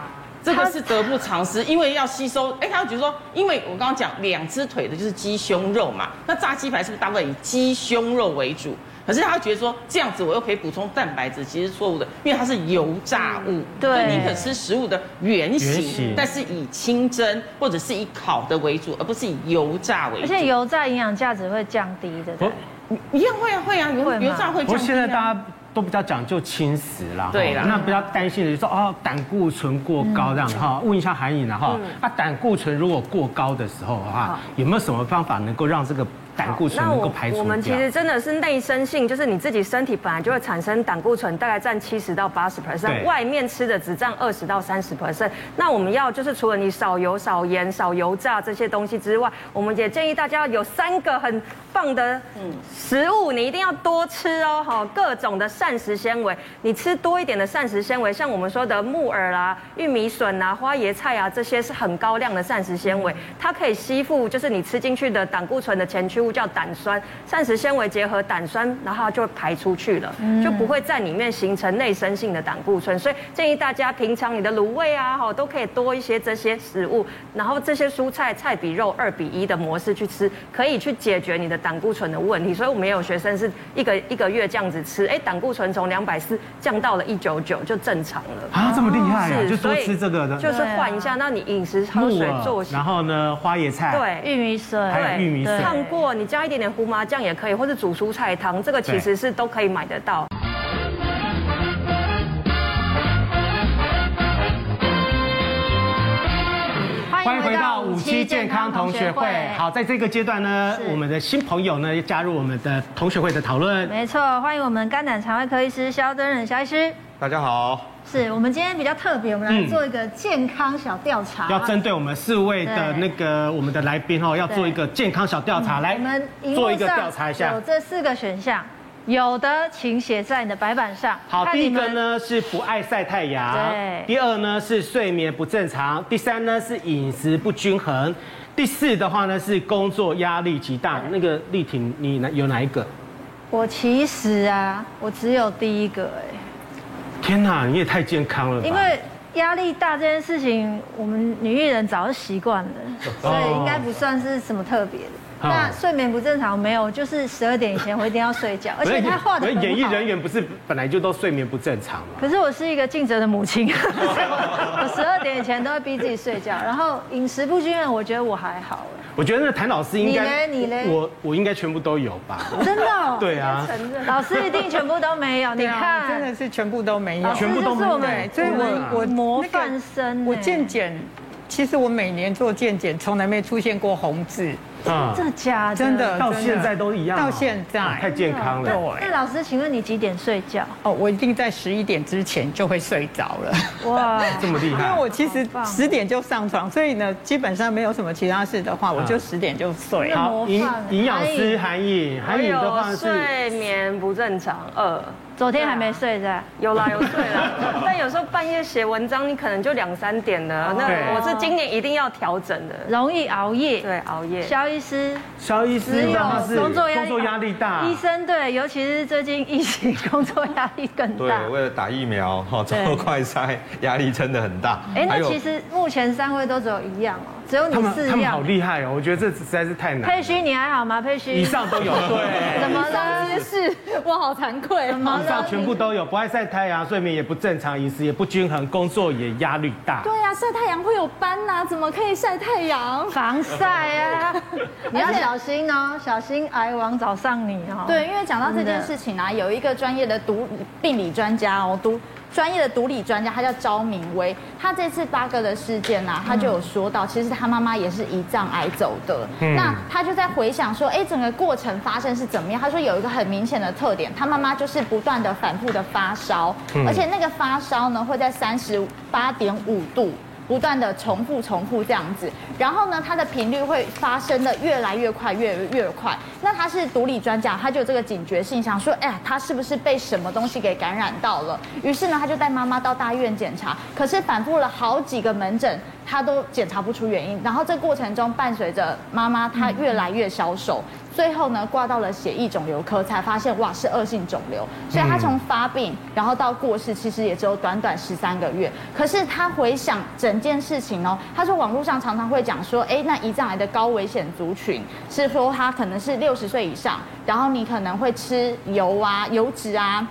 这个是得不偿失，因为要吸收，哎，他就觉得说，因为我刚刚讲两只腿的就是鸡胸肉嘛，那炸鸡排是不是大部分以鸡胸肉为主？可是他觉得说这样子我又可以补充蛋白质，其实错误的，因为它是油炸物，对，宁可吃食物的原型，但是以清蒸或者是以烤的为主，而不是以油炸为主。而且油炸营养价值会降低的，对，一样会啊会啊，油油炸会降低。不过现在大家都比较讲究轻食啦，对啦，那比较担心的就是说哦胆固醇过高这样哈，问一下韩颖了哈，啊胆固醇如果过高的时候的话，有没有什么方法能够让这个？胆固醇能够排。我们其实真的是内生性，就是你自己身体本来就会产生胆固醇，大概占七十到八十 percent，外面吃的只占二十到三十 percent。那我们要就是除了你少油、少盐、少油炸这些东西之外，我们也建议大家有三个很棒的食物，你一定要多吃哦，哈，各种的膳食纤维，你吃多一点的膳食纤维，像我们说的木耳啦、玉米笋啊、花椰菜啊，这些是很高量的膳食纤维，它可以吸附就是你吃进去的胆固醇的前驱物。叫胆酸，膳食纤维结合胆酸，然后它就排出去了，就不会在里面形成内生性的胆固醇。所以建议大家平常你的卤味啊，哈，都可以多一些这些食物，然后这些蔬菜菜比肉二比一的模式去吃，可以去解决你的胆固醇的问题。所以我们也有学生是一个一个月这样子吃，哎，胆固醇从两百四降到了一九九，就正常了。啊，这么厉害啊！就多吃这个的，就是换一下。那你饮食喝水作息，然后呢，花椰菜，对，玉米笋，还有玉米笋，烫过，你加一点点胡麻酱也可以，或者煮蔬菜汤，这个其实是都可以买得到。欢迎回到五期健康同学会。好，在这个阶段呢，我们的新朋友呢加入我们的同学会的讨论。没错，欢迎我们肝胆肠胃科医师肖敦仁萧医师。大家好。是我们今天比较特别，我们来做一个健康小调查。要针对我们四位的那个我们的来宾哦，要做一个健康小调查，来我们做一个调查一下。有这四个选项。有的，请写在你的白板上。好，第一个呢是不爱晒太阳。对。第二呢是睡眠不正常。第三呢是饮食不均衡。第四的话呢是工作压力极大。那个丽婷，你有哪一个？我其实啊，我只有第一个哎。天哪，你也太健康了吧。因为压力大这件事情，我们女艺人早就习惯了，所以应该不算是什么特别的。那睡眠不正常没有？就是十二点以前我一定要睡觉，而且他画的。演艺人员不是本来就都睡眠不正常吗？可是我是一个尽责的母亲，我十二点以前都会逼自己睡觉，然后饮食不均衡，我觉得我还好。我觉得那谭老师应该，你呢？你呢？我我应该全部都有吧？真的？哦？对啊。老师一定全部都没有。你看，真的是全部都没有。全部都没有。对，所以我我模范生，我健检，其实我每年做健检，从来没出现过红字。啊，真的假的？真的，到现在都一样。到现在太健康了。对。那老师，请问你几点睡觉？哦，我一定在十一点之前就会睡着了。哇，这么厉害！因为我其实十点就上床，所以呢，基本上没有什么其他事的话，我就十点就睡。好，营营养师韩颖，韩颖的话是睡眠不正常二。昨天还没睡是吧？有啦，有睡啦。但有时候半夜写文章，你可能就两三点了。那我是今年一定要调整的，容易熬夜。对，熬夜。肖医师，肖医师有工作压力大。医生对，尤其是最近疫情，工作压力更大。对，为了打疫苗，哈，做快筛，压力真的很大。哎，那其实目前三位都只有一样哦。只有你四样，他们好厉害哦！我觉得这实在是太难。佩勋，你还好吗？佩勋，以上都有，对。怎么了？也是，我好惭愧。以上全部都有，不爱晒太阳，睡眠也不正常，饮食也不均衡，工作也压力大。对呀，晒太阳会有斑呐，怎么可以晒太阳？防晒啊！你要小心哦，小心癌王找上你哦。对，因为讲到这件事情啊，有一个专业的毒病理专家哦，毒。专业的毒理专家，他叫招明威。他这次八哥的事件呢、啊，他就有说到，其实他妈妈也是胰脏癌走的。嗯、那他就在回想说，哎，整个过程发生是怎么样？他说有一个很明显的特点，他妈妈就是不断的反复的发烧，而且那个发烧呢会在三十八点五度。不断的重复重复这样子，然后呢，它的频率会发生的越来越快，越越快。那他是独立专家，他就有这个警觉性，想说，哎呀，他是不是被什么东西给感染到了？于是呢，他就带妈妈到大医院检查，可是反复了好几个门诊，他都检查不出原因。然后这过程中伴随着妈妈她越来越消瘦。最后呢，挂到了血液肿瘤科，才发现哇是恶性肿瘤，所以她从发病然后到过世，其实也只有短短十三个月。可是她回想整件事情哦，她说网络上常常会讲说，哎，那胰脏癌的高危险族群是说他可能是六十岁以上，然后你可能会吃油啊、油脂啊。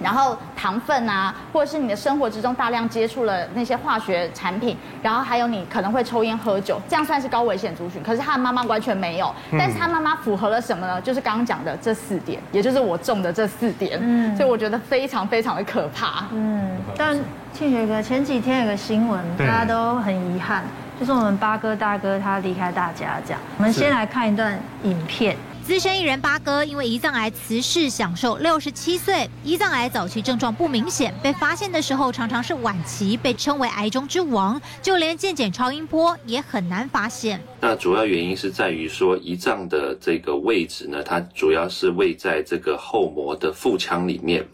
然后糖分啊，或者是你的生活之中大量接触了那些化学产品，然后还有你可能会抽烟喝酒，这样算是高危险族群。可是他的妈妈完全没有，但是他妈妈符合了什么呢？就是刚刚讲的这四点，也就是我中的这四点。嗯，所以我觉得非常非常的可怕。嗯，但庆学哥前几天有个新闻，大家都很遗憾，就是我们八哥大哥他离开大家这样。我们先来看一段影片。资深艺人八哥因为胰脏癌辞世，享受六十七岁。胰脏癌早期症状不明显，被发现的时候常常是晚期，被称为癌中之王。就连健检超音波也很难发现。那主要原因是在于说胰脏的这个位置呢，它主要是位在这个后膜的腹腔里面。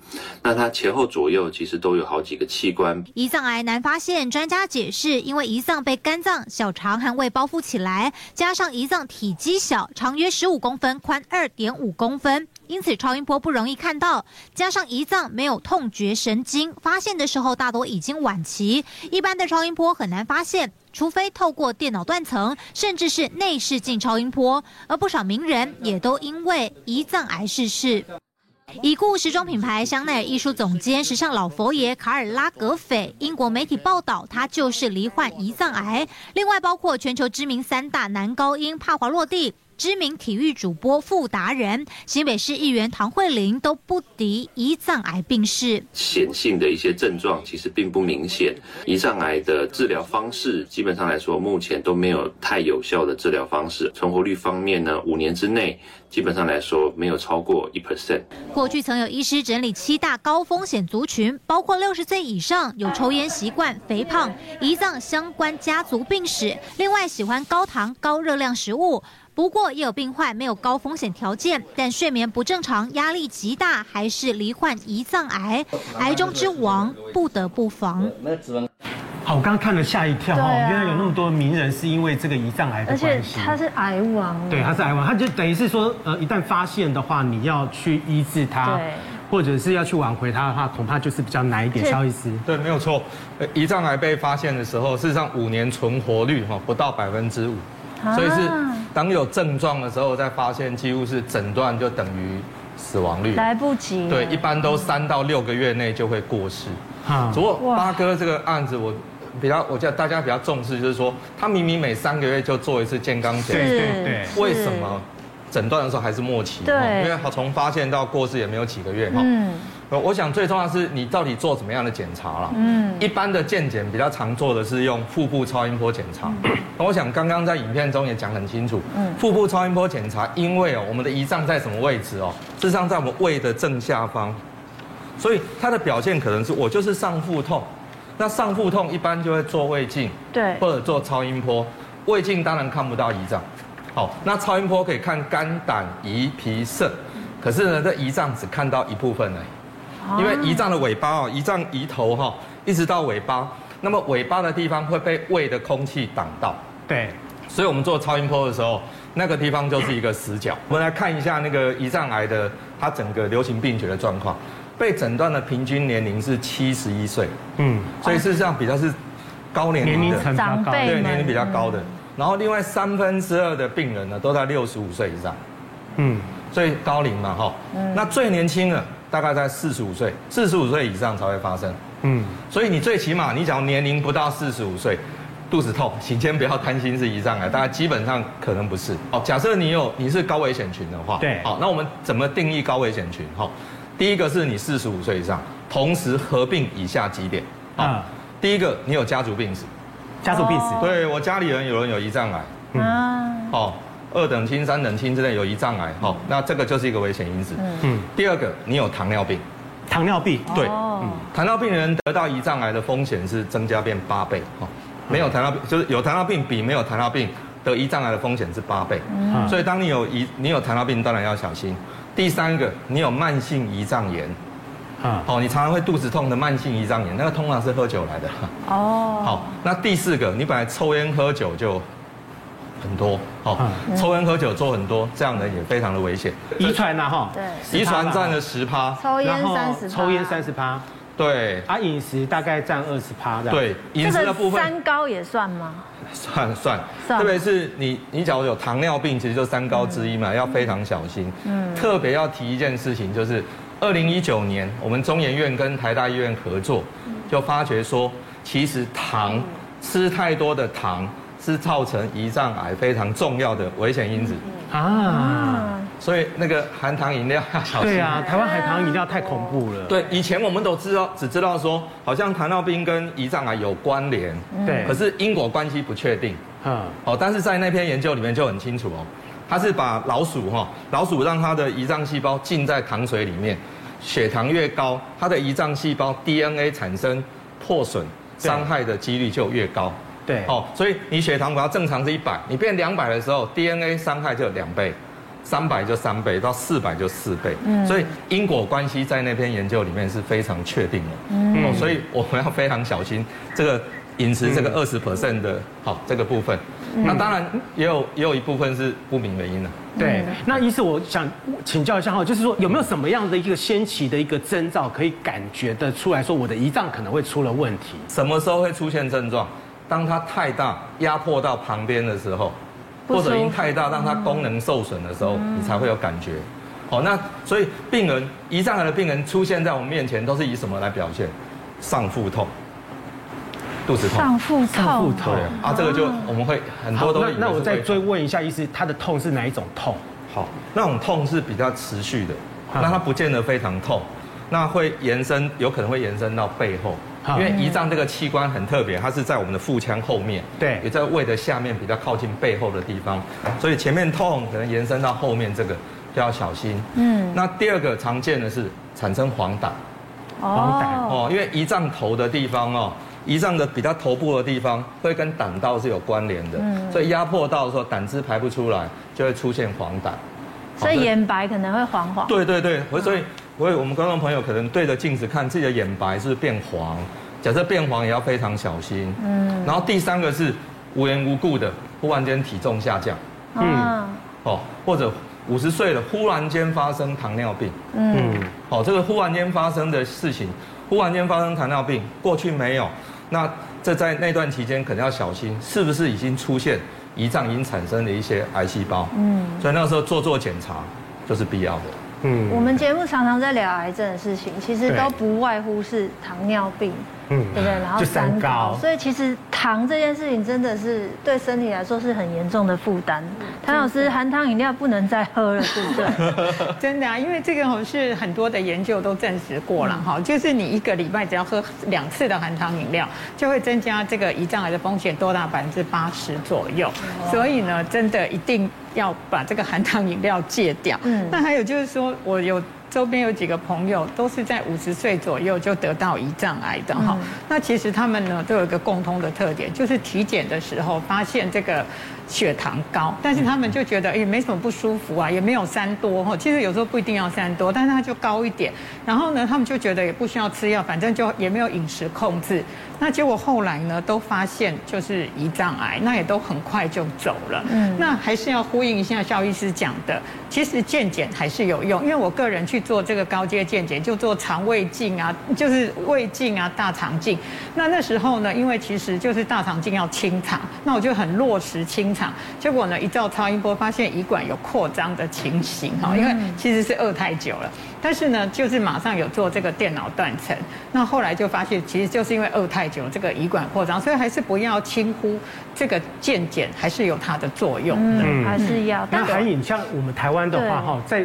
那它前后左右其实都有好几个器官。胰脏癌难发现，专家解释，因为胰脏被肝脏、小肠和胃包覆起来，加上胰脏体积小，长约十五公分。宽二点五公分，因此超音波不容易看到。加上胰脏没有痛觉神经，发现的时候大多已经晚期。一般的超音波很难发现，除非透过电脑断层，甚至是内视镜超音波。而不少名人也都因为胰脏癌逝世。已故时装品牌香奈儿艺术总监、时尚老佛爷卡尔拉格斐，英国媒体报道他就是罹患胰脏癌。另外，包括全球知名三大男高音帕华洛蒂。知名体育主播傅达人、新北市议员唐慧玲都不敌胰脏癌病逝。显性的一些症状其实并不明显，胰脏癌的治疗方式基本上来说，目前都没有太有效的治疗方式。存活率方面呢，五年之内基本上来说没有超过一 percent。过去曾有医师整理七大高风险族群，包括六十岁以上、有抽烟习惯、肥胖、胰脏相关家族病史，另外喜欢高糖高热量食物。不过也有病患没有高风险条件，但睡眠不正常、压力极大，还是罹患胰脏癌，癌中之王不得不防。好，我刚刚看了吓一跳哈，原来有那么多名人是因为这个胰脏癌的关系。而且他是癌王。对，他是癌王，他就等于是说，呃，一旦发现的话，你要去医治他，对，或者是要去挽回他的话，恐怕就是比较难一点。萧医师，对，没有错。胰脏癌被发现的时候，事实上五年存活率哈不到百分之五。所以是当有症状的时候再发现，几乎是诊断就等于死亡率，来不及。对，一般都三到六个月内就会过世。啊，不过八哥这个案子，我比较，我觉得大家比较重视，就是说他明明每三个月就做一次健康检查，对对对，为什么诊断的时候还是末期？对，因为从发现到过世也没有几个月哈。嗯。我想最重要的是你到底做怎么样的检查了？嗯，一般的健检比较常做的是用腹部超音波检查。那我想刚刚在影片中也讲很清楚，嗯，腹部超音波检查，因为哦我们的胰脏在什么位置哦？事实上在我们胃的正下方，所以它的表现可能是我就是上腹痛，那上腹痛一般就会做胃镜，对，或者做超音波。胃镜当然看不到胰脏，好，那超音波可以看肝、胆、胰、脾、肾，可是呢，这胰脏只看到一部分而已。因为胰脏的尾巴哦，胰脏胰头哈，一直到尾巴，那么尾巴的地方会被胃的空气挡到。对，所以我们做超音波的时候，那个地方就是一个死角。我们来看一下那个胰脏癌的它整个流行病学的状况，被诊断的平均年龄是七十一岁。嗯，所以事实上比较是高年龄的长辈，对，年龄比较高的。然后另外三分之二的病人呢都在六十五岁以上。嗯，所以高龄嘛哈。嗯，那最年轻的。大概在四十五岁，四十五岁以上才会发生。嗯，所以你最起码，你只要年龄不到四十五岁，肚子痛，请先不要担心是胰脏癌，大家基本上可能不是。哦，假设你有你是高危险群的话，对，好，那我们怎么定义高危险群？哈，第一个是你四十五岁以上，同时合并以下几点。啊，第一个你有家族病史，家族病史，对我家里人有人有胰脏癌。嗯，好。二等亲、三等亲之类有胰脏癌，好，那这个就是一个危险因子。嗯，第二个，你有糖尿病，糖尿病，对，嗯，糖尿病人得到胰脏癌的风险是增加变八倍，哈，没有糖尿病就是有糖尿病比没有糖尿病得胰脏癌的风险是八倍，嗯，所以当你有胰你有糖尿病，当然要小心。第三个，你有慢性胰脏炎，啊，好，你常常会肚子痛的慢性胰脏炎，那个通常是喝酒来的，哦，好，那第四个，你本来抽烟喝酒就。很多，好，抽烟喝酒做很多，这样的也非常的危险。遗传呐，哈，对，遗传占了十趴，抽烟三十，抽烟三十趴，对，啊，饮食大概占二十趴，对，饮食的部分，三高也算吗？算算，特别是你，你假如有糖尿病，其实就三高之一嘛，要非常小心。嗯，特别要提一件事情，就是二零一九年，我们中研院跟台大医院合作，就发觉说，其实糖吃太多的糖。是造成胰脏癌非常重要的危险因子啊，所以那个含糖饮料要小心。对啊，台湾含糖饮料太恐怖了。对，以前我们都知道，只知道说好像糖尿病跟胰脏癌有关联，对，可是因果关系不确定。嗯，哦，但是在那篇研究里面就很清楚哦，它是把老鼠哈，老鼠让它的胰脏细胞浸在糖水里面，血糖越高，它的胰脏细胞 DNA 产生破损伤害的几率就越高。对，哦，所以你血糖比较正常是一百，你变两百的时候，DNA 伤害就有两倍，三百就三倍，到四百就四倍。嗯，所以因果关系在那篇研究里面是非常确定的。嗯，哦，所以我们要非常小心这个饮食这个二十 percent 的，好这个部分。那当然也有也有一部分是不明原因的。对，那医师我想请教一下哈，就是说有没有什么样的一个先期的一个征兆可以感觉得出来说我的胰脏可能会出了问题？什么时候会出现症状？当它太大压迫到旁边的时候，或者因太大让它功能受损的时候，你才会有感觉。好，那所以病人胰脏癌的病人出现在我们面前，都是以什么来表现？上腹痛，肚子痛，上腹痛，上腹痛。啊，这个就我们会很多都。那那我再追问一下，医师，他的痛是哪一种痛？好，那种痛是比较持续的，那它不见得非常痛，那会延伸，有可能会延伸到背后，因为胰脏这个器官很特别，它是在我们的腹腔后面，对，也在胃的下面比较靠近背后的地方，所以前面痛可能延伸到后面这个就要小心。嗯，那第二个常见的是产生黄疸。黄疸哦，因为胰脏头的地方哦，胰脏的比较头部的地方会跟胆道是有关联的，所以压迫到的时候胆汁排不出来，就会出现黄疸。所以眼白可能会黄黄。对对对，所以所以我们观众朋友可能对着镜子看自己的眼白是变黄，假设变黄也要非常小心。嗯。然后第三个是无缘无故的忽然间体重下降。嗯。哦，或者。五十岁了，忽然间发生糖尿病。嗯，好，这个忽然间发生的事情，忽然间发生糖尿病，过去没有，那这在那段期间可能要小心，是不是已经出现胰脏已经产生的一些癌细胞？嗯，所以那个时候做做检查就是必要的。嗯，我们节目常常在聊癌症的事情，其实都不外乎是糖尿病。嗯，对不对？然后三高，所以其实糖这件事情真的是对身体来说是很严重的负担。谭老师，含糖饮料不能再喝了，对不对？真的啊，因为这个是很多的研究都证实过了哈，就是你一个礼拜只要喝两次的含糖饮料，就会增加这个胰脏癌的风险多达百分之八十左右。所以呢，真的一定要把这个含糖饮料戒掉。嗯，那还有就是说我有。周边有几个朋友都是在五十岁左右就得到胰脏癌的哈，那其实他们呢都有一个共通的特点，就是体检的时候发现这个。血糖高，但是他们就觉得也没什么不舒服啊，也没有三多哈。其实有时候不一定要三多，但是它就高一点。然后呢，他们就觉得也不需要吃药，反正就也没有饮食控制。那结果后来呢，都发现就是胰脏癌，那也都很快就走了。嗯，那还是要呼应一下肖医师讲的，其实健检还是有用。因为我个人去做这个高阶健检，就做肠胃镜啊，就是胃镜啊、大肠镜。那那时候呢，因为其实就是大肠镜要清肠，那我就很落实清。结果呢，一照超音波发现胰管有扩张的情形哈，因为其实是饿太久了，但是呢，就是马上有做这个电脑断层，那后来就发现其实就是因为饿太久，这个胰管扩张，所以还是不要轻忽这个健检，还是有它的作用的，嗯，还是要。那韩颖像我们台湾的话哈，在。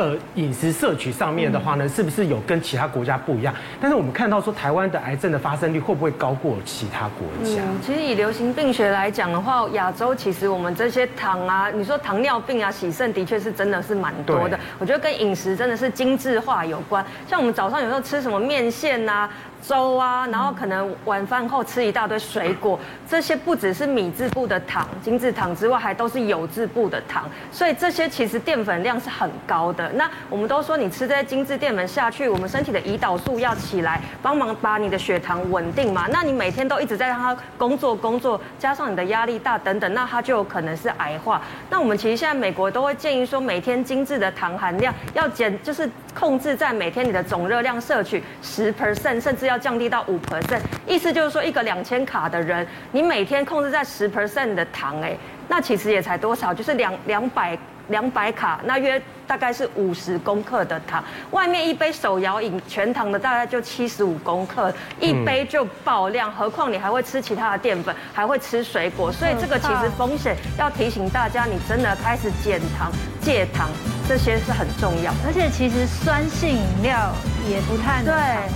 呃，饮食摄取上面的话呢，是不是有跟其他国家不一样？但是我们看到说，台湾的癌症的发生率会不会高过其他国家？嗯，其实以流行病学来讲的话，亚洲其实我们这些糖啊，你说糖尿病啊、洗肾的确是真的是蛮多的。我觉得跟饮食真的是精致化有关。像我们早上有时候吃什么面线啊。粥啊，然后可能晚饭后吃一大堆水果，这些不只是米字部的糖、精制糖之外，还都是酉字部的糖，所以这些其实淀粉量是很高的。那我们都说你吃这些精制淀粉下去，我们身体的胰岛素要起来，帮忙把你的血糖稳定嘛。那你每天都一直在让它工作工作，加上你的压力大等等，那它就有可能是癌化。那我们其实现在美国都会建议说，每天精制的糖含量要减，就是控制在每天你的总热量摄取十 percent，甚至。要降低到五 percent，意思就是说，一个两千卡的人，你每天控制在十 percent 的糖，哎，那其实也才多少，就是两两百两百卡，那约。大概是五十公克的糖，外面一杯手摇饮全糖的大概就七十五公克，一杯就爆量，何况你还会吃其他的淀粉，还会吃水果，所以这个其实风险要提醒大家，你真的开始减糖、戒糖，这些是很重要。而且其实酸性饮料也不太能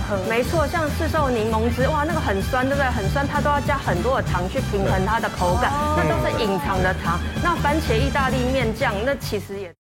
喝，对，没错，像市售柠檬汁，哇，那个很酸，对不对？很酸，它都要加很多的糖去平衡它的口感，那都是隐藏的糖。那番茄意大利面酱，那其实也。